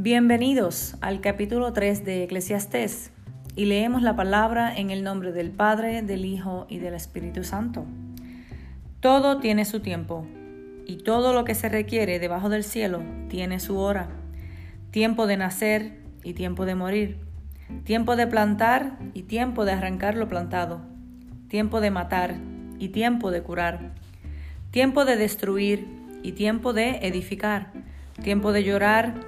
Bienvenidos al capítulo 3 de Eclesiastés y leemos la palabra en el nombre del Padre, del Hijo y del Espíritu Santo. Todo tiene su tiempo y todo lo que se requiere debajo del cielo tiene su hora. Tiempo de nacer y tiempo de morir. Tiempo de plantar y tiempo de arrancar lo plantado. Tiempo de matar y tiempo de curar. Tiempo de destruir y tiempo de edificar. Tiempo de llorar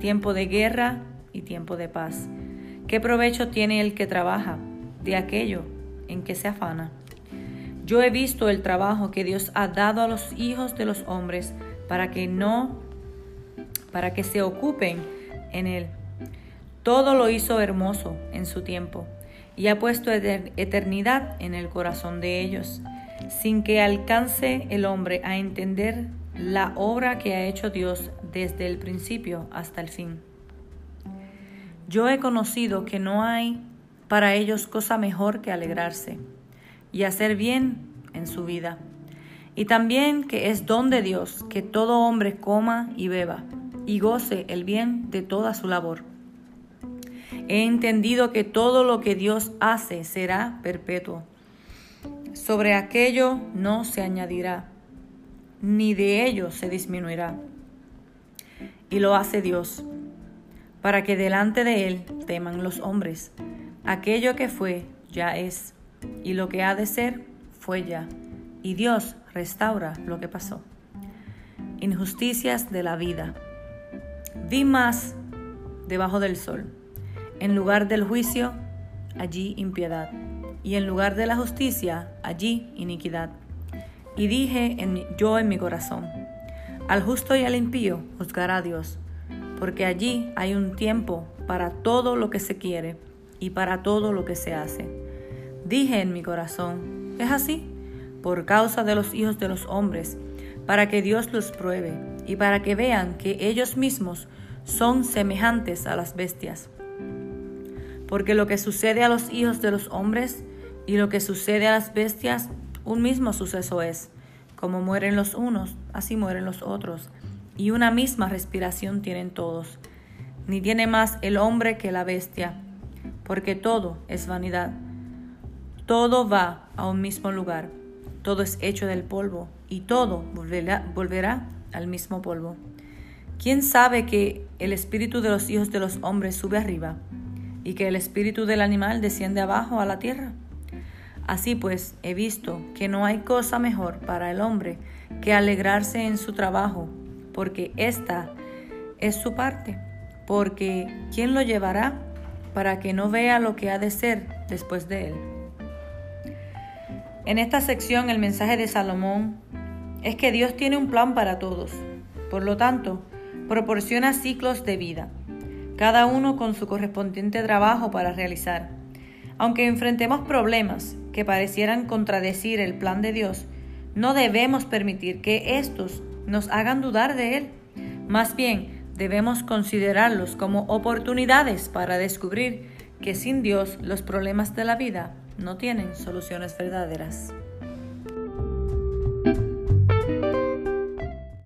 tiempo de guerra y tiempo de paz. ¿Qué provecho tiene el que trabaja de aquello en que se afana? Yo he visto el trabajo que Dios ha dado a los hijos de los hombres para que no, para que se ocupen en él. Todo lo hizo hermoso en su tiempo y ha puesto eternidad en el corazón de ellos, sin que alcance el hombre a entender la obra que ha hecho Dios desde el principio hasta el fin. Yo he conocido que no hay para ellos cosa mejor que alegrarse y hacer bien en su vida, y también que es don de Dios que todo hombre coma y beba y goce el bien de toda su labor. He entendido que todo lo que Dios hace será perpetuo. Sobre aquello no se añadirá ni de ellos se disminuirá. Y lo hace Dios, para que delante de Él teman los hombres. Aquello que fue, ya es, y lo que ha de ser, fue ya. Y Dios restaura lo que pasó. Injusticias de la vida. Vi más debajo del sol. En lugar del juicio, allí impiedad. Y en lugar de la justicia, allí iniquidad. Y dije en, yo en mi corazón, al justo y al impío juzgará Dios, porque allí hay un tiempo para todo lo que se quiere y para todo lo que se hace. Dije en mi corazón, es así, por causa de los hijos de los hombres, para que Dios los pruebe y para que vean que ellos mismos son semejantes a las bestias. Porque lo que sucede a los hijos de los hombres y lo que sucede a las bestias un mismo suceso es, como mueren los unos, así mueren los otros, y una misma respiración tienen todos. Ni tiene más el hombre que la bestia, porque todo es vanidad. Todo va a un mismo lugar, todo es hecho del polvo, y todo volverá, al mismo polvo. ¿Quién sabe que el espíritu de los hijos de los hombres sube arriba, y que el espíritu del animal desciende abajo a la tierra? Así pues, he visto que no hay cosa mejor para el hombre que alegrarse en su trabajo, porque esta es su parte, porque ¿quién lo llevará para que no vea lo que ha de ser después de él? En esta sección el mensaje de Salomón es que Dios tiene un plan para todos, por lo tanto, proporciona ciclos de vida, cada uno con su correspondiente trabajo para realizar. Aunque enfrentemos problemas que parecieran contradecir el plan de Dios, no debemos permitir que estos nos hagan dudar de Él. Más bien, debemos considerarlos como oportunidades para descubrir que sin Dios los problemas de la vida no tienen soluciones verdaderas.